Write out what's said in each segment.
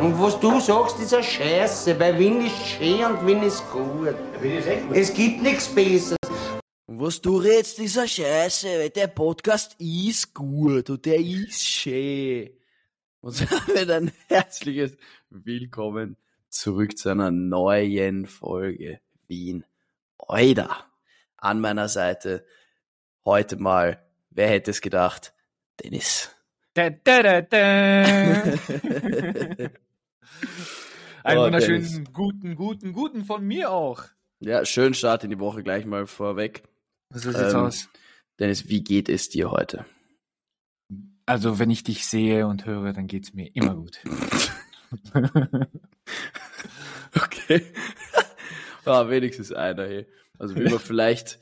Und was du sagst, ist eine Scheiße, weil Wien ist schön und Wien ist gut. Es gibt nichts Besseres. Was du redest, ist eine Scheiße, weil der Podcast ist gut und der ist schön. Und damit ein herzliches Willkommen zurück zu einer neuen Folge Wien. Oida. An meiner Seite heute mal, wer hätte es gedacht, Dennis. Da, da, da, da. Einen Oh, wunderschönen Dennis. guten, guten, guten von mir auch. Ja, schönen Start in die Woche gleich mal vorweg. So sieht's Ähm, aus. Dennis, wie geht es dir heute? Also, wenn ich dich sehe und höre, dann geht's mir immer gut. Okay. ah, wenigstens einer, hey. Also wie man vielleicht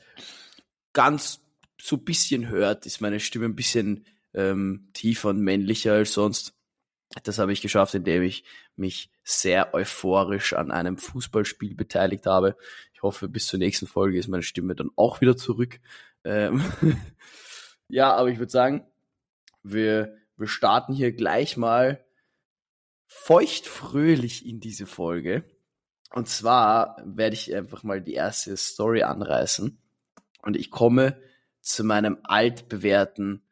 ganz so ein bisschen hört, ist meine Stimme ein bisschen ähm, tiefer und männlicher als sonst. Das habe ich geschafft, indem ich mich sehr euphorisch an einem Fußballspiel beteiligt habe. Ich hoffe, bis zur nächsten Folge ist meine Stimme dann auch wieder zurück. Ähm ja, aber ich würde sagen, wir, wir starten hier gleich mal feuchtfröhlich in diese Folge. Und zwar werde ich einfach mal die erste Story anreißen. Und ich komme zu meinem altbewährten,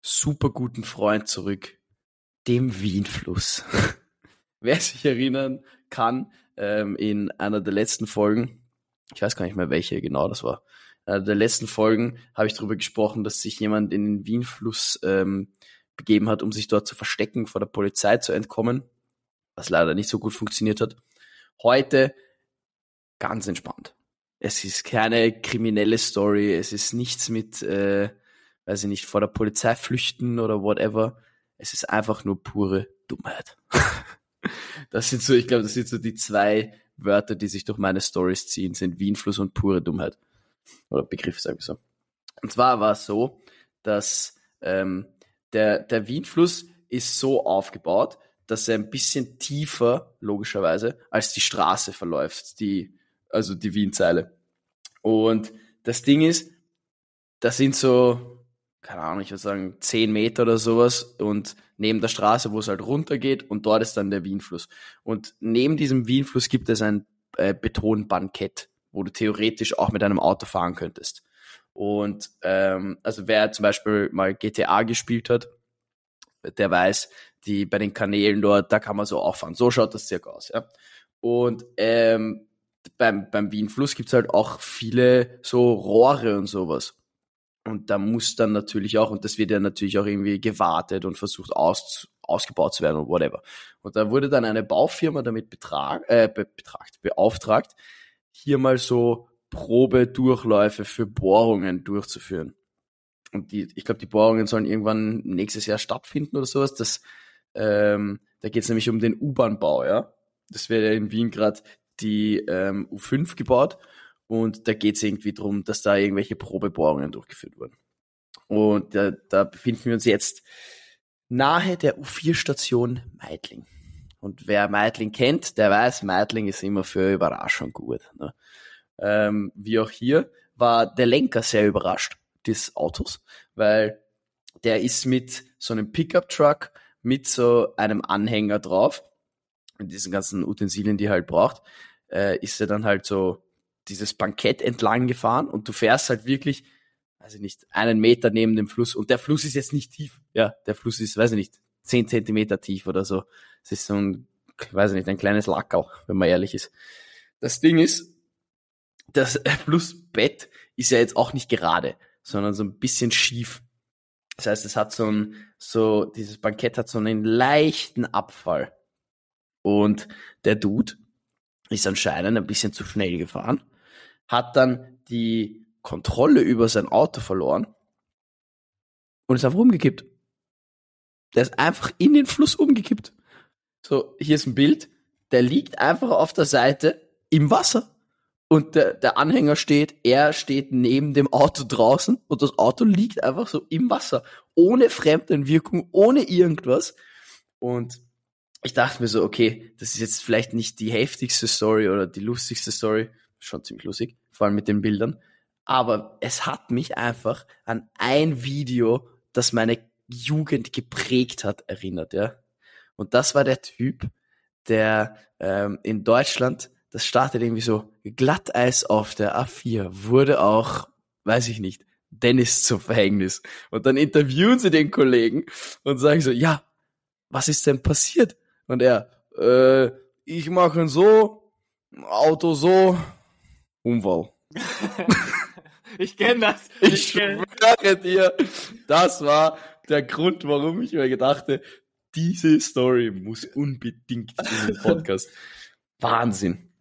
super guten Freund zurück, dem Wienfluss. Wer sich erinnern kann, ähm, in einer der letzten Folgen, ich weiß gar nicht mehr, welche genau das war, in einer der letzten Folgen habe ich darüber gesprochen, dass sich jemand in den Wienfluss ähm, begeben hat, um sich dort zu verstecken, vor der Polizei zu entkommen, was leider nicht so gut funktioniert hat. Heute ganz entspannt. Es ist keine kriminelle Story, es ist nichts mit, äh, weiß ich nicht, vor der Polizei flüchten oder whatever. Es ist einfach nur pure Dummheit. das sind so, ich glaube, das sind so die zwei Wörter, die sich durch meine Stories ziehen, sind Wienfluss und pure Dummheit. Oder Begriff, sag ich so. Und zwar war es so, dass ähm, der, der Wienfluss ist so aufgebaut, dass er ein bisschen tiefer, logischerweise, als die Straße verläuft, die, also die Wienzeile. Und das Ding ist, das sind so, keine Ahnung, ich würde sagen, zehn Meter oder sowas und neben der Straße, wo es halt runtergeht und dort ist dann der Wienfluss. Und neben diesem Wienfluss gibt es ein äh, Betonbankett, wo du theoretisch auch mit einem Auto fahren könntest. Und ähm, also wer zum Beispiel mal GTA gespielt hat, der weiß, die bei den Kanälen dort, da kann man so auffahren. So schaut das circa aus, ja. Und ähm, beim, beim Wienfluss gibt's halt auch viele so Rohre und sowas. Und da muss dann natürlich auch, und das wird ja natürlich auch irgendwie gewartet und versucht aus, ausgebaut zu werden und whatever. Und da wurde dann eine Baufirma damit betrag, äh, be, betragt, beauftragt, hier mal so Probedurchläufe für Bohrungen durchzuführen. Und die, ich glaube, die Bohrungen sollen irgendwann nächstes Jahr stattfinden oder sowas. Das, ähm, da geht es nämlich um den U-Bahn-Bau, ja. Das wird ja in Wien gerade die ähm, U5 gebaut und da geht es irgendwie drum, dass da irgendwelche Probebohrungen durchgeführt wurden. Und da, da befinden wir uns jetzt nahe der U4-Station Meidling. Und wer Meidling kennt, der weiß, Meidling ist immer für Überraschung gut. Ne? Ähm, wie auch hier war der Lenker sehr überrascht des Autos, weil der ist mit so einem Pickup-Truck mit so einem Anhänger drauf, mit diesen ganzen Utensilien, die er halt braucht, äh, ist er dann halt so dieses Bankett entlang gefahren und du fährst halt wirklich, weiß ich nicht, einen Meter neben dem Fluss und der Fluss ist jetzt nicht tief. Ja, der Fluss ist, weiß ich nicht, zehn Zentimeter tief oder so. Es ist so ein, weiß ich nicht, ein kleines Lackerl, wenn man ehrlich ist. Das Ding ist, das Flussbett ist ja jetzt auch nicht gerade, sondern so ein bisschen schief. Das heißt, es hat so ein, so, dieses Bankett hat so einen leichten Abfall. Und der Dude ist anscheinend ein bisschen zu schnell gefahren, hat dann die Kontrolle über sein Auto verloren und ist einfach umgekippt. Der ist einfach in den Fluss umgekippt. So, hier ist ein Bild, der liegt einfach auf der Seite im Wasser. Und der, der Anhänger steht, er steht neben dem Auto draußen und das Auto liegt einfach so im Wasser. Ohne Fremdenwirkung, ohne irgendwas. Und ich dachte mir so, okay, das ist jetzt vielleicht nicht die heftigste Story oder die lustigste Story. Schon ziemlich lustig, vor allem mit den Bildern. Aber es hat mich einfach an ein Video, das meine Jugend geprägt hat, erinnert, ja. Und das war der Typ, der ähm, in Deutschland, das startet irgendwie so Glatteis auf der A4, wurde auch, weiß ich nicht, Dennis zum Verhängnis. Und dann interviewen sie den Kollegen und sagen so, ja, was ist denn passiert? Und er, äh, ich mache so, Auto so, Unfall. ich kenne das. Ich, ich schwöre dir, das war der Grund, warum ich mir gedachte, diese Story muss unbedingt in den Podcast. Wahnsinn.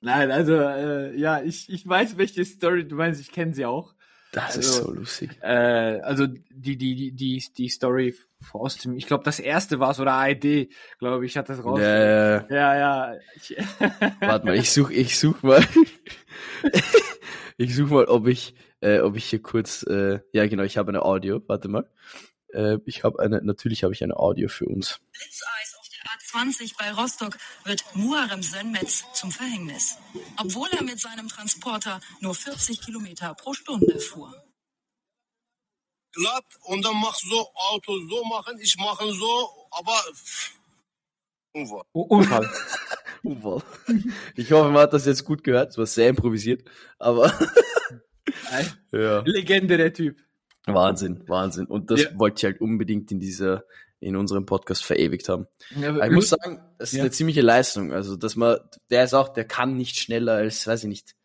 Nein, also äh, ja, ich, ich weiß, welche Story du meinst, ich kenne sie auch. Das also, ist so lustig. Äh, also die, die, die, die Story aus dem, ich glaube, das erste war es oder ARD, glaube ich, hat das raus. Ja, ja. ja. Warte mal, ich suche ich such mal. ich suche mal, ob ich, äh, ob ich hier kurz, äh, ja genau, ich habe eine Audio, warte mal. Äh, ich habe eine, natürlich habe ich eine Audio für uns. Blitz Eyes 20 bei Rostock wird Muharrem Senmetz zum Verhängnis, obwohl er mit seinem Transporter nur 40 Kilometer pro Stunde fuhr. Glatt und dann mach so Auto so machen, ich mache so, aber Unfall. Unfall. Unfall. Ich hoffe, man hat das jetzt gut gehört. Es war sehr improvisiert, aber ja. Legende der Typ. Wahnsinn, Wahnsinn. Und das ja. wollte ich halt unbedingt in dieser in unserem Podcast verewigt haben. Ja, ich muss sagen, das ist ja. eine ziemliche Leistung. Also, dass man, der ist auch, der kann nicht schneller als, weiß ich nicht,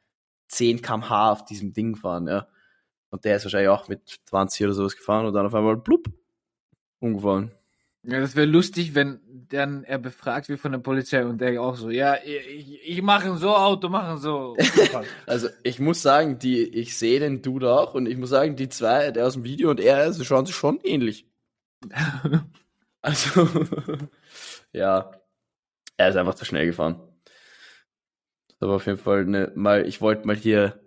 10 kmh auf diesem Ding fahren, ja. Und der ist wahrscheinlich auch mit 20 oder sowas gefahren und dann auf einmal blub, umgefallen. Ja, das wäre lustig, wenn dann er befragt wird von der Polizei und der auch so, ja, ich, ich mache so, Auto machen so. also ich muss sagen, die, ich sehe den Dude auch und ich muss sagen, die zwei, der aus dem Video und er, sie schauen sich schon ähnlich. also, ja, er ist einfach zu schnell gefahren. Aber auf jeden Fall eine, mal, ich wollte mal hier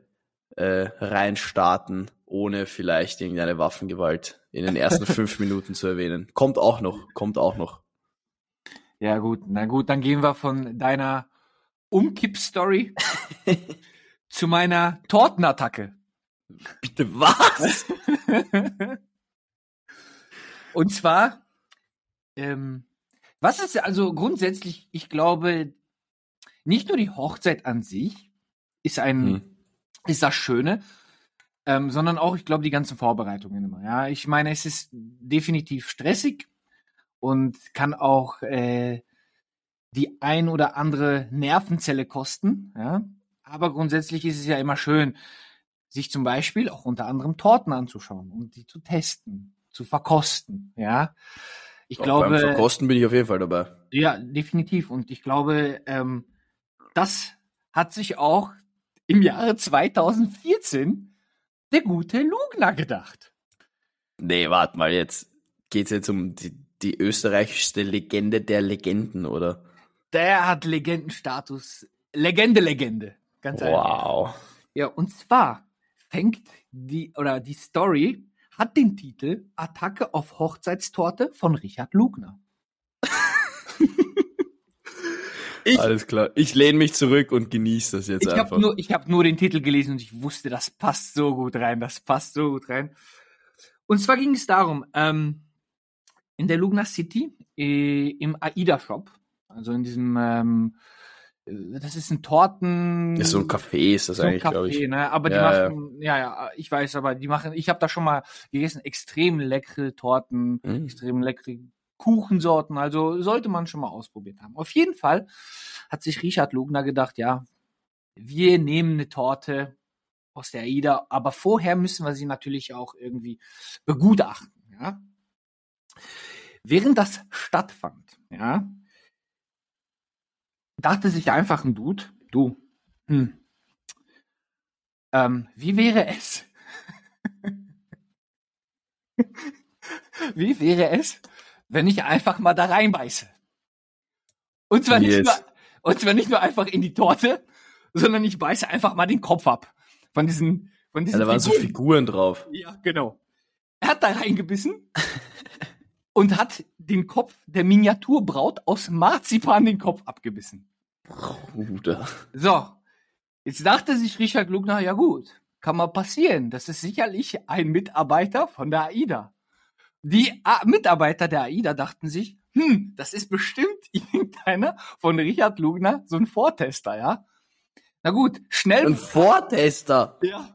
äh, reinstarten, ohne vielleicht irgendeine Waffengewalt in den ersten fünf Minuten zu erwähnen. Kommt auch noch, kommt auch noch. Ja, gut, na gut, dann gehen wir von deiner Umkipp-Story zu meiner Tortenattacke. Bitte was? Und zwar, ähm, was ist also grundsätzlich, ich glaube, nicht nur die Hochzeit an sich ist ein, hm. ist das Schöne, ähm, sondern auch, ich glaube, die ganzen Vorbereitungen immer. Ja, ich meine, es ist definitiv stressig und kann auch äh, die ein oder andere Nervenzelle kosten. Ja, aber grundsätzlich ist es ja immer schön, sich zum Beispiel auch unter anderem Torten anzuschauen und die zu testen, zu verkosten. Ja, ich auch glaube. Beim Verkosten bin ich auf jeden Fall dabei. Ja, definitiv. Und ich glaube, ähm, das hat sich auch im Jahre 2014 der gute Lugner gedacht. Nee, warte mal, jetzt geht's jetzt um die, die österreichischste Legende der Legenden, oder? Der hat Legendenstatus. Legende, Legende. Ganz einfach. Wow. Ja, und zwar fängt die, oder die Story hat den Titel Attacke auf Hochzeitstorte von Richard Lugner. Ich, Alles klar. Ich lehne mich zurück und genieße das jetzt ich einfach. Hab nur, ich habe nur den Titel gelesen und ich wusste, das passt so gut rein. Das passt so gut rein. Und zwar ging es darum, ähm, in der Lugner City äh, im AIDA-Shop, also in diesem, ähm, äh, das ist ein Torten. Ist so ein Café, ist das so eigentlich, glaube ich. Ne? Aber ja, die machen, ja. ja, ja, ich weiß, aber die machen, ich habe da schon mal gegessen, extrem leckere Torten, mhm. extrem leckere Kuchensorten. Also sollte man schon mal ausprobiert haben. Auf jeden Fall hat sich Richard Lugner gedacht, ja, wir nehmen eine Torte aus der AIDA, aber vorher müssen wir sie natürlich auch irgendwie begutachten. Ja? Während das stattfand, ja, dachte sich einfach ein Dude, du, hm, ähm, wie wäre es? wie wäre es, wenn ich einfach mal da reinbeiße. Und zwar, yes. nicht nur, und zwar nicht nur einfach in die Torte, sondern ich beiße einfach mal den Kopf ab. Von diesen, von diesen. Ja, da waren Figuren. so Figuren drauf. Ja, genau. Er hat da reingebissen und hat den Kopf der Miniaturbraut aus Marzipan den Kopf abgebissen. Bruder. So. Jetzt dachte sich Richard Lugner, ja gut, kann mal passieren. Das ist sicherlich ein Mitarbeiter von der AIDA. Die A Mitarbeiter der AIDA dachten sich, hm, das ist bestimmt irgendeiner von Richard Lugner so ein Vortester, ja. Na gut, schnell. Ein Vortester. Ja.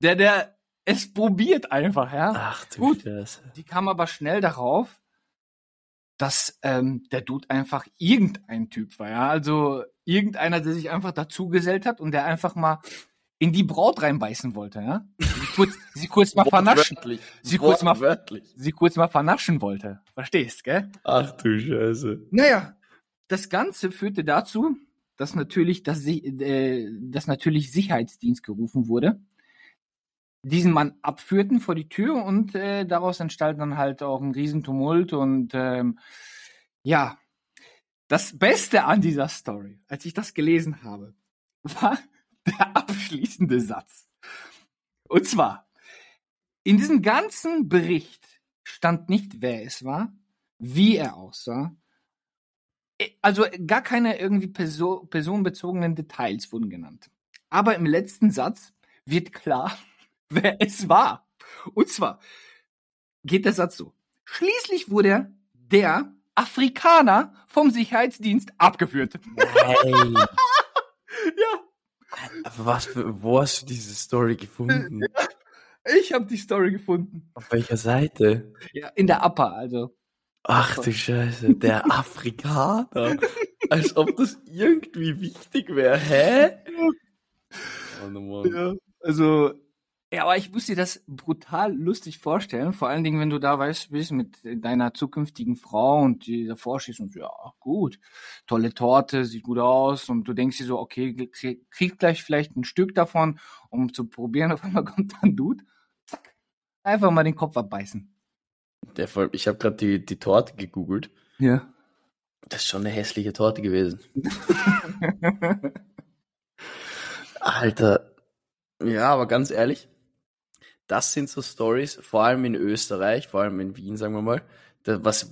Der, der es probiert einfach, ja. Ach du Gut. Scheiße. Die kam aber schnell darauf, dass ähm, der Dude einfach irgendein Typ war, ja. Also irgendeiner, der sich einfach dazugesellt hat und der einfach mal in die Braut reinbeißen wollte, ja. Sie kurz, sie kurz mal vernaschen. Sie kurz mal- sie kurz mal vernaschen wollte. Verstehst, gell? Ach du Scheiße. Naja, das Ganze führte dazu, dass natürlich, dass, si- äh, dass natürlich Sicherheitsdienst gerufen wurde, diesen Mann abführten vor die Tür und äh, daraus entstand dann halt auch ein Riesentumult und ähm, ja, das Beste an dieser Story, als ich das gelesen habe, war der abschließende Satz. Und zwar, in diesem ganzen Bericht stand nicht, wer es war, wie er aussah, also gar keine irgendwie perso personenbezogenen Details wurden genannt. Aber im letzten Satz wird klar, wer es war. Und zwar geht der Satz so. Schließlich wurde der Afrikaner vom Sicherheitsdienst abgeführt. Nein. Ja, was für, wo hast du diese Story gefunden? ich habe die Story gefunden. Auf welcher Seite? Ja, in der Upper, also. Ach du Scheiße, der Afrikaner. Als ob das irgendwie wichtig wäre. Hä? Oh, no. Ja, also. Ja, aber ich muss dir das brutal lustig vorstellen. Vor allen Dingen, wenn du da weißt, bist mit deiner zukünftigen Frau und die davor stehst und so, ja, gut, tolle Torte, sieht gut aus und du denkst dir so, okay, krieg, gleich vielleicht ein Stück davon, um zu probieren. Auf einmal kommt dann Dude, zack, einfach mal den Kopf abbeißen. Der, voll- ich habe gerade die, die Torte gegoogelt. Ja. Das ist schon eine hässliche Torte gewesen. Alter. Ja, aber ganz ehrlich, das sind so Stories, vor allem in Österreich, vor allem in Wien, sagen wir mal, da, was,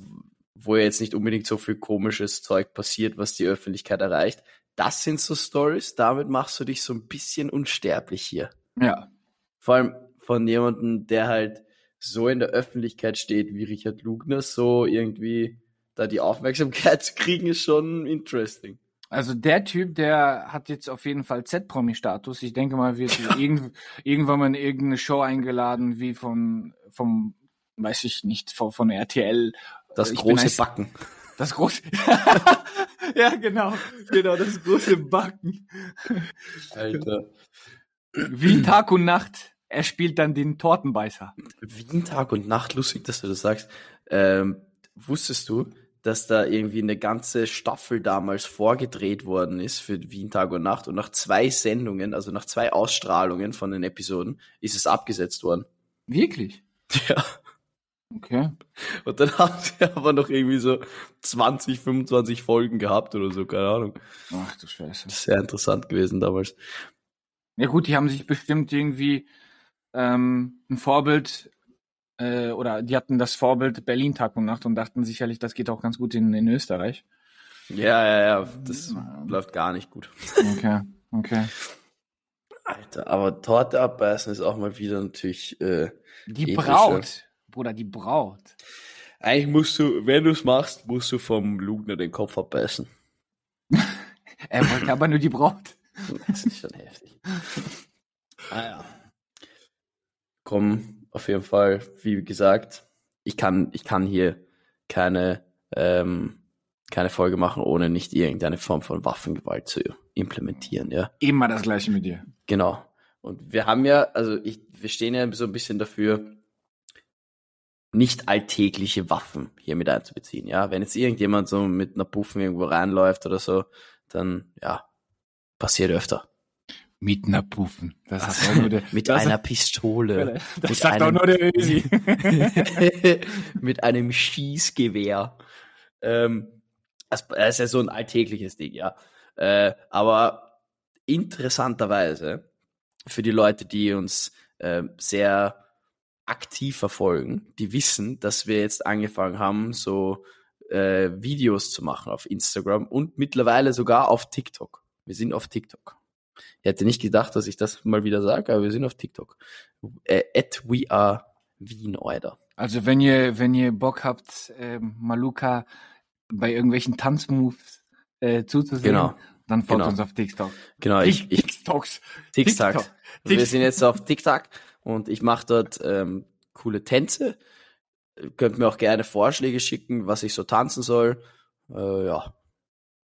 wo ja jetzt nicht unbedingt so viel komisches Zeug passiert, was die Öffentlichkeit erreicht. Das sind so Stories, damit machst du dich so ein bisschen unsterblich hier. ja. Vor allem von jemandem, der halt so in der Öffentlichkeit steht wie Richard Lugner, so irgendwie da die Aufmerksamkeit zu kriegen, ist schon interesting. Also der Typ, der hat jetzt auf jeden Fall Z-Promi-Status. Ich denke mal, wird irgend, irgendwann mal in irgendeine Show eingeladen, wie von, vom, weiß ich nicht, von, von RTL. Das Ich bin große ein- Backen. Das große. ja, genau. Genau, das große Backen. Alter. Wie Tag und Nacht. Er spielt dann den Tortenbeißer. Wien Tag und Nacht, lustig, dass du das sagst. Ähm, wusstest du, dass da irgendwie eine ganze Staffel damals vorgedreht worden ist für Wien Tag und Nacht und nach zwei Sendungen, also nach zwei Ausstrahlungen von den Episoden, ist es abgesetzt worden. Wirklich? Ja. Okay. Und dann haben sie aber noch irgendwie so 20, 25 Folgen gehabt oder so, keine Ahnung. Ach du Scheiße. Sehr interessant gewesen damals. Ja gut, die haben sich bestimmt irgendwie ähm, ein Vorbild äh, oder die hatten das Vorbild Berlin Tag und Nacht und dachten sicherlich, das geht auch ganz gut in, in Österreich. Ja, ja, ja, das läuft gar nicht gut. Okay, okay. Alter, aber Torte abbeißen ist auch mal wieder natürlich, äh, Die Ethische. Braut, Bruder, die Braut. eigentlich musst du, wenn du es machst, musst du vom Lugner den Kopf abbeißen. Er wollte aber nur die Braut. Das ist schon heftig. Ah ja. Komm, auf jeden Fall, wie gesagt, ich kann, ich kann hier keine, ähm, keine Folge machen, ohne nicht irgendeine Form von Waffengewalt zu implementieren, ja. Immer das gleiche mit dir. Genau. Und wir haben ja, also ich, wir stehen ja so ein bisschen dafür, nicht alltägliche Waffen hier mit einzubeziehen, ja. Wenn jetzt irgendjemand so mit einer Puffen irgendwo reinläuft oder so, dann, ja, passiert öfter. Mit einer Puffen. Das sagt auch nur der, mit einer Pistole. Das mit sagt auch einem- nur der Ösi. mit einem Schießgewehr. Ähm, das, das ist ja so ein alltägliches Ding, ja. Äh, aber interessanterweise für die Leute, die uns äh, sehr aktiv verfolgen, die wissen, dass wir jetzt angefangen haben, so äh, Videos zu machen auf Instagram und mittlerweile sogar auf TikTok. Wir sind auf TikTok. Ich hätte nicht gedacht, dass ich das mal wieder sage, aber wir sind auf TikTok. Äh, at we are Wien, Alter. Also wenn ihr, wenn ihr Bock habt, ähm, Maluka bei irgendwelchen Tanzmoves äh, zuzusehen. Genau. Dann folgt Genau. uns auf TikTok. Genau, ich, ich TikToks. TikTok. TikTok. Wir sind jetzt auf TikTok und ich mache dort ähm, coole Tänze. Ihr Könnt mir auch gerne Vorschläge schicken, was ich so tanzen soll. Äh, ja,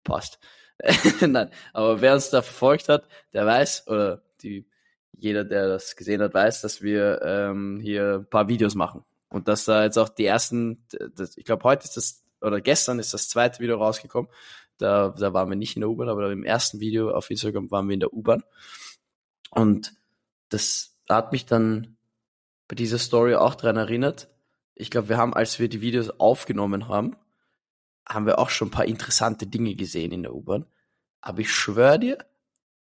passt. Nein, aber wer uns da verfolgt hat, der weiß, oder die, jeder, der das gesehen hat, weiß, dass wir ähm, hier ein paar Videos machen. Und dass da jetzt auch die ersten, das, ich glaube, heute ist das, oder gestern ist das zweite Video rausgekommen. Da, da waren wir nicht in der U-Bahn, aber im ersten Video auf Instagram waren wir in der U-Bahn. Und das hat mich dann bei dieser Story auch dran erinnert. Ich glaube, wir haben, als wir die Videos aufgenommen haben, haben wir auch schon ein paar interessante Dinge gesehen in der U-Bahn. Aber ich schwöre dir,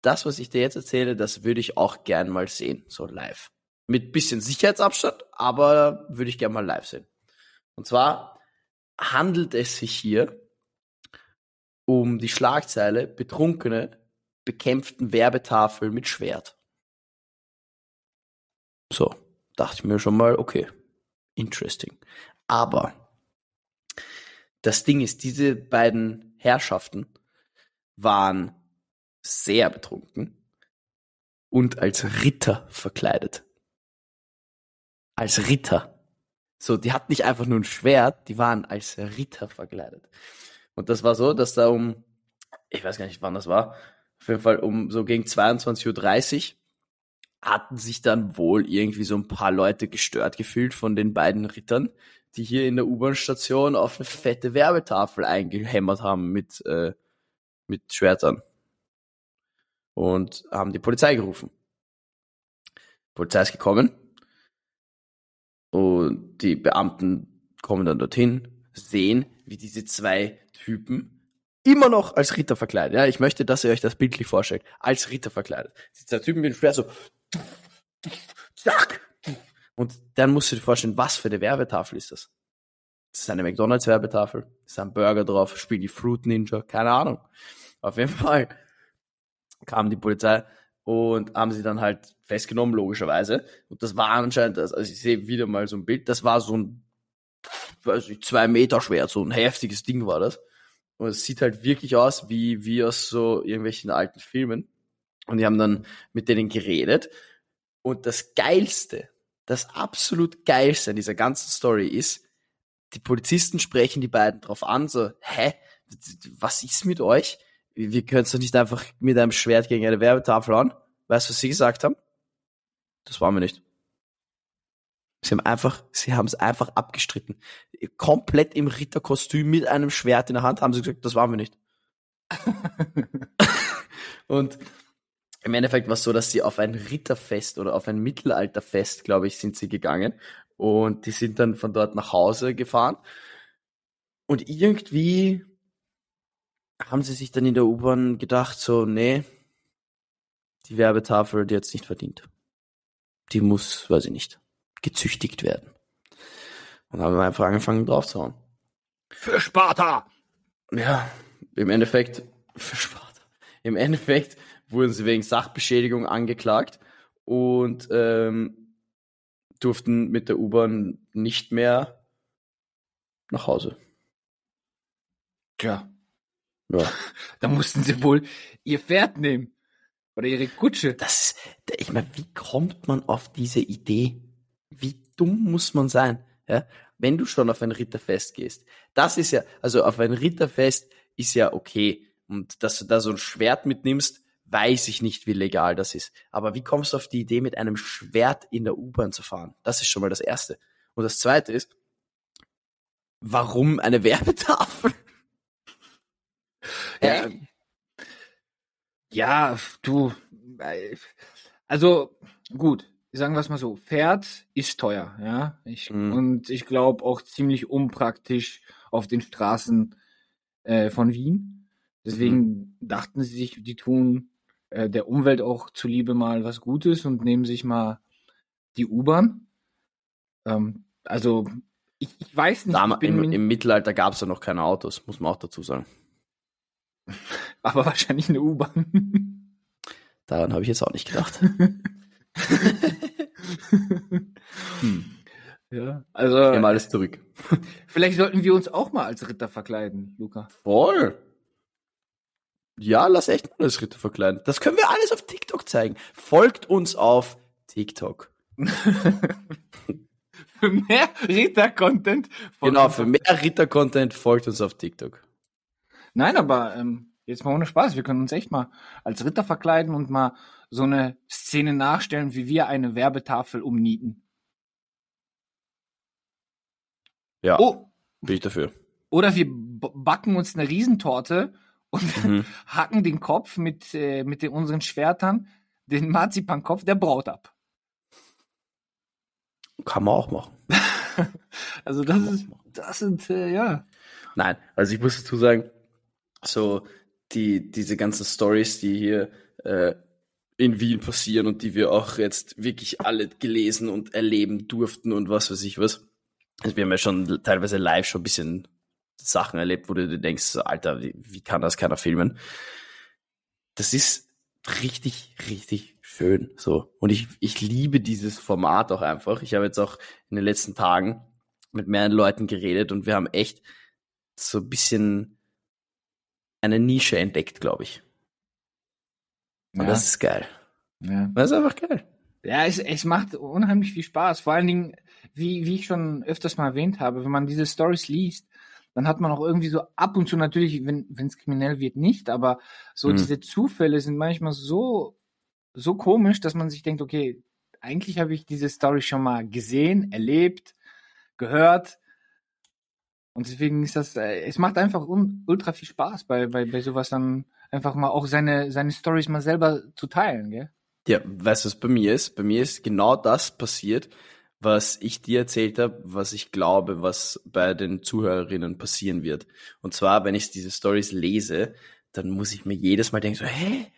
das, was ich dir jetzt erzähle, das würde ich auch gern mal sehen, so live. Mit bisschen Sicherheitsabstand, aber würde ich gern mal live sehen. Und zwar handelt es sich hier um die Schlagzeile Betrunkene bekämpften Werbetafel mit Schwert. So, dachte ich mir schon mal, okay, interesting. Aber das Ding ist, diese beiden Herrschaften waren sehr betrunken und als Ritter verkleidet. Als Ritter. So, die hatten nicht einfach nur ein Schwert, die waren als Ritter verkleidet. Und das war so, dass da um, ich weiß gar nicht, wann das war, auf jeden Fall um so gegen 22.30 Uhr hatten sich dann wohl irgendwie so ein paar Leute gestört gefühlt von den beiden Rittern, die hier in der U-Bahn-Station auf eine fette Werbetafel eingehämmert haben mit, äh, mit Schwertern. Und haben die Polizei gerufen. Die Polizei ist gekommen. Und die Beamten kommen dann dorthin, sehen, wie diese zwei Typen immer noch als Ritter verkleidet. Ja, ich möchte, dass ihr euch das bildlich vorstellt. Als Ritter verkleidet. Die zwei Typen mit dem Schwert so. Zack. Und dann musst du dir vorstellen, was für eine Werbetafel ist das? Das ist eine McDonalds-Werbetafel, ist ein Burger drauf, spielt die Fruit Ninja, keine Ahnung. Auf jeden Fall kam die Polizei und haben sie dann halt festgenommen, logischerweise. Und das war anscheinend, das, also ich sehe wieder mal so ein Bild, das war so ein, weiß ich, zwei Meter Schwert, so ein heftiges Ding war das. Und es sieht halt wirklich aus wie, wie aus so irgendwelchen alten Filmen. Und die haben dann mit denen geredet. Und das Geilste, das absolut Geilste an dieser ganzen Story ist, die Polizisten sprechen die beiden drauf an, so, hä, was ist mit euch? Wir können es doch nicht einfach mit einem Schwert gegen eine Werbetafel an. Weißt du, was sie gesagt haben? Das waren wir nicht. Sie haben einfach, sie haben es einfach abgestritten. Komplett im Ritterkostüm mit einem Schwert in der Hand haben sie gesagt, das waren wir nicht. Und im Endeffekt war es so, dass sie auf ein Ritterfest oder auf ein Mittelalterfest, glaube ich, sind sie gegangen. Und die sind dann von dort nach Hause gefahren. Und irgendwie haben sie sich dann in der U-Bahn gedacht, so, nee, die Werbetafel, die hat's nicht verdient. Die muss, weiß ich nicht, gezüchtigt werden. Und haben einfach angefangen draufzuhauen. Für Sparta! Ja, im Endeffekt, für Sparta. Im Endeffekt wurden sie wegen Sachbeschädigung angeklagt und ähm, durften mit der U-Bahn nicht mehr nach Hause. Tja, Ja. da mussten sie wohl ihr Pferd nehmen. Oder ihre Kutsche. Das ist, ich meine, wie kommt man auf diese Idee? Wie dumm muss man sein? Ja? Wenn du schon auf ein Ritterfest gehst. Das ist ja, also auf ein Ritterfest ist ja okay. Und dass du da so ein Schwert mitnimmst, weiß ich nicht, wie legal das ist. Aber wie kommst du auf die Idee, mit einem Schwert in der U-Bahn zu fahren? Das ist schon mal das Erste. Und das Zweite ist, warum eine Werbetafel? Ja, Ja, ja, du. äh, Also, gut, sagen wir es mal so. Pferd ist teuer, ja. Ich, Mhm. Und ich glaube auch ziemlich unpraktisch auf den Straßen äh, von Wien. Deswegen dachten sie sich, die tun äh, der Umwelt auch zuliebe mal was Gutes und nehmen sich mal die U-Bahn. Ähm, also, ich, ich weiß nicht, ich Damals, bin im, Im Mittelalter gab es ja noch keine Autos, muss man auch dazu sagen. aber wahrscheinlich eine U-Bahn. Daran habe ich jetzt auch nicht gedacht. Hm. Ja, also Wir haben alles zurück. vielleicht sollten wir uns auch mal als Ritter verkleiden, Luca. Voll. Ja, lass echt mal das Ritter verkleiden. Das können wir alles auf TikTok zeigen. Folgt uns auf TikTok. Für mehr Ritter-Content. Genau, für mehr Ritter-Content folgt uns auf TikTok. Nein, aber ähm, jetzt mal ohne Spaß. Wir können uns echt mal als Ritter verkleiden und mal so eine Szene nachstellen, wie wir eine Werbetafel umnieten. Ja, Oh, bin ich dafür. oder wir backen uns eine Riesentorte und Mhm. hacken den Kopf mit, äh, mit den, unseren Schwertern, den Marzipankopf der Braut ab. Kann man auch machen. Also das ist, das sind, äh, ja. Nein, also ich muss dazu sagen, so die, diese ganzen Stories, die hier äh, in Wien passieren und die wir auch jetzt wirklich alle gelesen und erleben durften und was weiß ich was. Also wir haben ja schon teilweise live schon ein bisschen Sachen erlebt, wo du dir denkst, so, Alter, wie, wie kann das keiner filmen? Das ist richtig, richtig schön. So. Und ich, ich liebe dieses Format auch einfach. Ich habe jetzt auch in den letzten Tagen mit mehreren Leuten geredet und wir haben echt so ein bisschen eine Nische entdeckt, glaube ich. Und Ja, das ist geil. ja. Das ist einfach geil. Ja, es, es macht unheimlich viel Spaß. Vor allen Dingen, wie, wie ich schon öfters mal erwähnt habe, wenn man diese Stories liest, dann hat man auch irgendwie so ab und zu natürlich, wenn es kriminell wird, nicht, aber so Mhm. diese Zufälle sind manchmal so, so komisch, dass man sich denkt, okay, eigentlich habe ich diese Story schon mal gesehen, erlebt, gehört. Und deswegen ist das, äh, es macht einfach un, ultra viel Spaß, bei, bei, bei sowas dann einfach mal auch seine, seine Stories mal selber zu teilen, gell? Ja, weißt du, was bei mir ist? Bei mir ist genau das passiert, was ich dir erzählt habe, was ich glaube, was bei den Zuhörerinnen passieren wird. Und zwar, wenn ich diese Stories lese, dann muss ich mir jedes Mal denken, so, hä?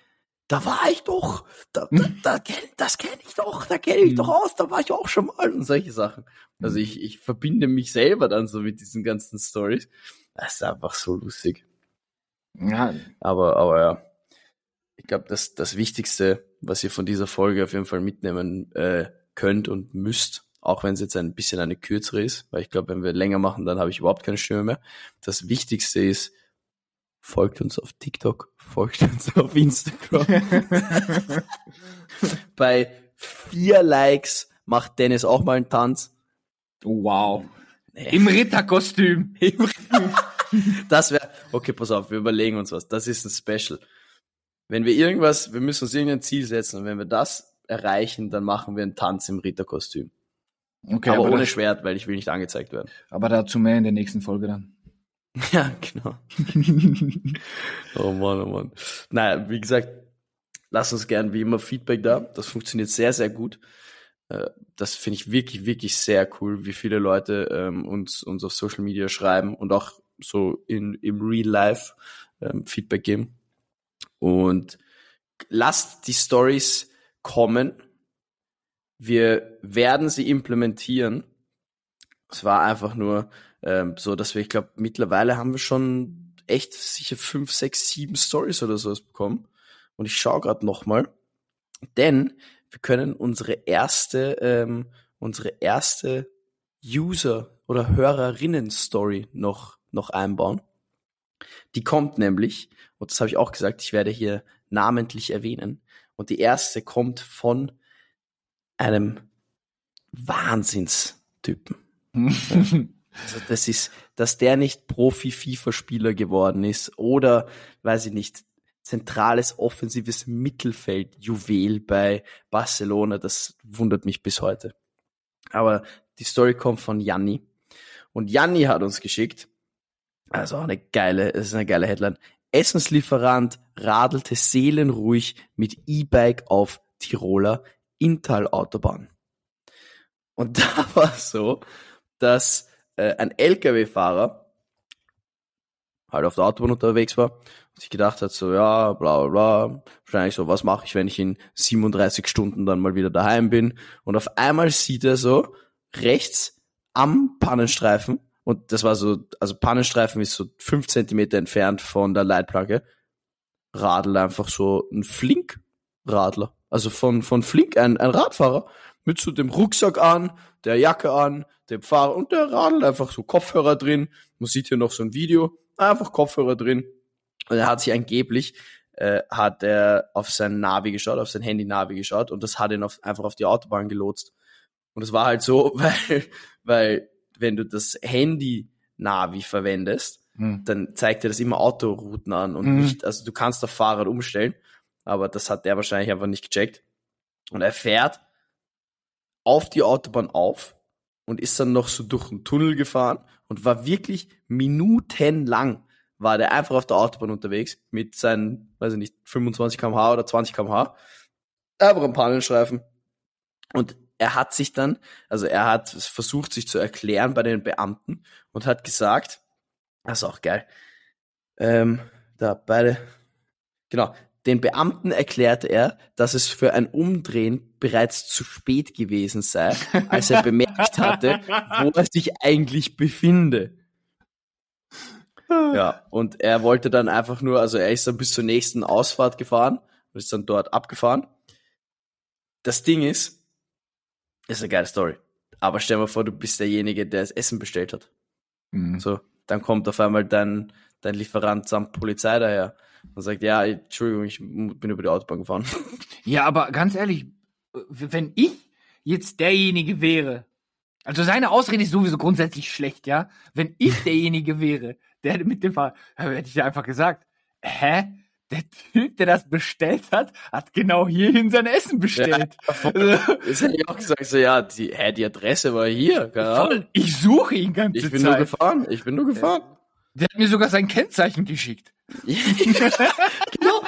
Da war ich doch, da, da, da kenn, das kenne ich doch, da kenne ich doch aus, da war ich auch schon mal und solche Sachen. Also ich, ich verbinde mich selber dann so mit diesen ganzen Stories. Das ist einfach so lustig. Ja, Aber, aber ja, ich glaube, das, das Wichtigste, was ihr von dieser Folge auf jeden Fall mitnehmen äh, könnt und müsst, auch wenn es jetzt ein bisschen eine kürzere ist, weil ich glaube, wenn wir länger machen, dann habe ich überhaupt keine Stimme mehr. Das Wichtigste ist, folgt uns auf TikTok, folgt uns auf Instagram. Bei vier Likes macht Dennis auch mal einen Tanz. Wow. Im Ritterkostüm. Das wäre, okay, pass auf, wir überlegen uns was. Das ist ein Special. Wenn wir irgendwas, wir müssen uns irgendein Ziel setzen und wenn wir das erreichen, dann machen wir einen Tanz im Ritterkostüm. Okay, aber, aber, ohne Schwert, weil ich will nicht angezeigt werden. aber dazu mehr in der nächsten Folge dann. Ja, genau. oh Mann, oh Mann. Naja, wie gesagt, lasst uns gern wie immer Feedback da. Das funktioniert sehr, sehr gut. Äh, Das finde ich wirklich, wirklich sehr cool, wie viele Leute ähm, uns, uns auf Social Media schreiben und auch so in, im Real Life ähm, Feedback geben. Und lasst die Stories kommen. Wir werden sie implementieren. Es war einfach nur ähm, so, dass wir, ich glaube, mittlerweile haben wir schon echt sicher fünf, sechs, sieben Stories oder sowas bekommen. Und ich schaue gerade nochmal, denn wir können unsere erste, ähm, unsere erste User- oder Hörerinnen-Story noch, noch einbauen. Die kommt nämlich, und das habe ich auch gesagt, ich werde hier namentlich erwähnen. Und die erste kommt von einem Wahnsinnstypen. Also das ist, dass der nicht Profi-FIFA-Spieler geworden ist oder, weiß ich nicht, zentrales offensives Mittelfeld-Juwel bei Barcelona, das wundert mich bis heute. Aber die Story kommt von Janni. Und Janni hat uns geschickt, also auch eine geile, es ist eine geile Headline. Essenslieferant radelte seelenruhig mit E-Bike auf Tiroler Inntal-Autobahn. Und da war es so, dass äh, ein LKW-Fahrer halt auf der Autobahn unterwegs war und sich gedacht hat, so ja, bla bla bla, wahrscheinlich so, was mache ich, wenn ich in 37 Stunden dann mal wieder daheim bin? Und auf einmal sieht er so rechts am Pannenstreifen, und das war so, also Pannenstreifen ist so fünf Zentimeter entfernt von der Leitplanke, Radl einfach so ein Flink-Radler. Also von, von Flink, ein, ein Radfahrer mit so dem Rucksack an, der Jacke an, dem Fahrer und der radelt einfach so Kopfhörer drin. Man sieht hier noch so ein Video, einfach Kopfhörer drin. Und er hat sich angeblich, äh, hat er auf sein Navi geschaut, auf sein Handy-Navi geschaut und das hat ihn auf, einfach auf die Autobahn gelotst. Und es war halt so, weil, weil wenn du das Handy-Navi verwendest, Hm. dann zeigt dir das immer Autorouten an und Mhm. nicht, also du kannst auf Fahrrad umstellen, aber das hat der wahrscheinlich einfach nicht gecheckt. Und er fährt auf die Autobahn auf und ist dann noch so durch einen Tunnel gefahren und war wirklich minutenlang war der einfach auf der Autobahn unterwegs mit seinen, weiß ich nicht, 25 km/h oder 20 km/h. Einfach am Pannenstreifen. Und er hat sich dann, also er hat versucht, sich zu erklären bei den Beamten und hat gesagt, das ist auch geil, ähm, da beide, genau, den Beamten erklärte er, dass es für ein Umdrehen bereits zu spät gewesen sei, als er bemerkt hatte, wo er sich eigentlich befinde. Ja, und er wollte dann einfach nur, also er ist dann bis zur nächsten Ausfahrt gefahren und ist dann dort abgefahren. Das Ding ist, ist eine geile Story. Aber stell dir mal vor, du bist derjenige, der das Essen bestellt hat. Mhm. So, dann kommt auf einmal dein, dein Lieferant samt Polizei daher und sagt, ja, Entschuldigung, ich bin über die Autobahn gefahren. Ja, aber ganz ehrlich, wenn ich jetzt derjenige wäre, also seine Ausrede ist sowieso grundsätzlich schlecht, ja. Wenn ich derjenige wäre, der mit dem Fahrrad, dann hätte ich ja einfach gesagt, hä? Der Typ, der das bestellt hat, hat genau hierhin sein Essen bestellt. Also, Das hätte ich auch gesagt, so, ja, die, hä, die Adresse war hier, voll, ich suche ihn ganze Ich bin nur Zeit. gefahren, ich bin nur gefahren. Der hat mir sogar sein Kennzeichen geschickt. genau,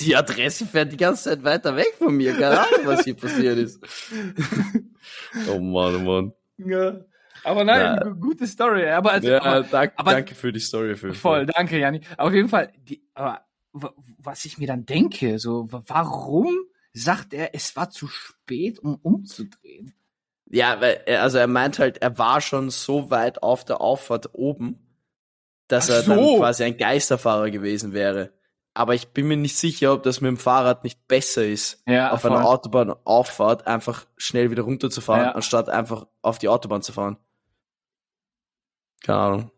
die Adresse fährt die ganze Zeit weiter weg von mir, keine Ahnung, was hier passiert ist. oh Mann, oh Mann. Ja. Aber nein, Ja. gu- gute Story. Aber, also, Ja, aber dank, aber- danke für die Story. Auf jeden Voll, Fall. danke, Janni. Auf jeden Fall, die, aber was ich mir dann denke, so, warum sagt er, es war zu spät, um umzudrehen? Ja, weil er, also er meint halt, er war schon so weit auf der Auffahrt oben, dass Ach er dann so. quasi ein Geisterfahrer gewesen wäre. Aber ich bin mir nicht sicher, ob das mit dem Fahrrad nicht besser ist, Ja, auf voll. einer Autobahnauffahrt einfach schnell wieder runterzufahren, Ja. anstatt einfach auf die Autobahn zu fahren. Keine Ahnung.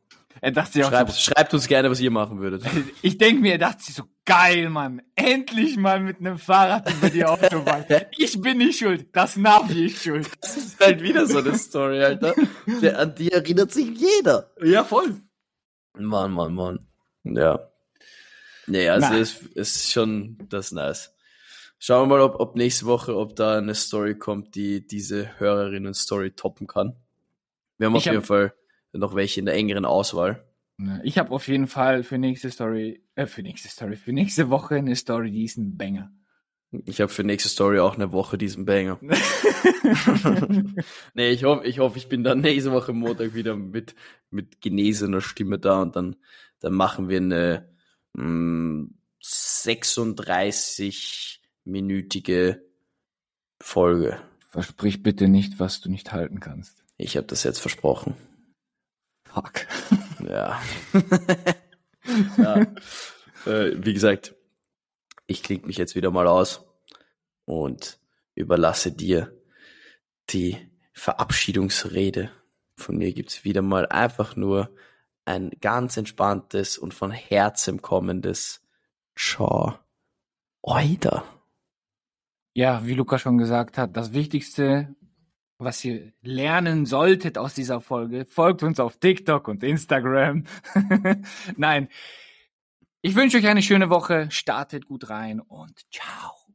Er dachte sich auch Schreibt, so, schreibt uns gerne, was ihr machen würdet. ich denke mir, er dachte sich so, geil, Mann, endlich mal mit einem Fahrrad über die Autobahn. ich bin nicht schuld, das Navi ist schuld. Das ist halt wieder so eine Story, Alter. Der, an die erinnert sich jeder. Ja, voll. Mann, Mann, Mann. Ja. Nee, also Na. es ist schon das nice. Schauen wir mal, ob, ob nächste Woche, ob da eine Story kommt, die diese Hörerinnen-Story toppen kann. Wir haben Ich auf hab- jeden Fall noch welche in der engeren Auswahl. Ich habe auf jeden Fall für nächste Story, äh, für nächste Story, für nächste Woche eine Story, die ist ein Banger. Ich habe für nächste Story auch eine Woche diesen Banger. nee, ich hoffe, ich hoffe, ich bin dann nächste Woche Montag wieder mit, mit genesener Stimme da und dann, dann machen wir eine mh, 36-minütige Folge. Versprich bitte nicht, was du nicht halten kannst. Ich habe das jetzt versprochen. Fuck. Ja. ja. Äh, wie gesagt, ich klinge mich jetzt wieder mal aus und überlasse dir die Verabschiedungsrede. Von mir gibt's wieder mal einfach nur ein ganz entspanntes und von Herzen kommendes Ciao. Oida. Ja, wie Luca schon gesagt hat, das Wichtigste, was ihr lernen solltet aus dieser Folge, folgt uns auf TikTok und Instagram. Nein. Ich wünsche euch eine schöne Woche, startet gut rein und ciao.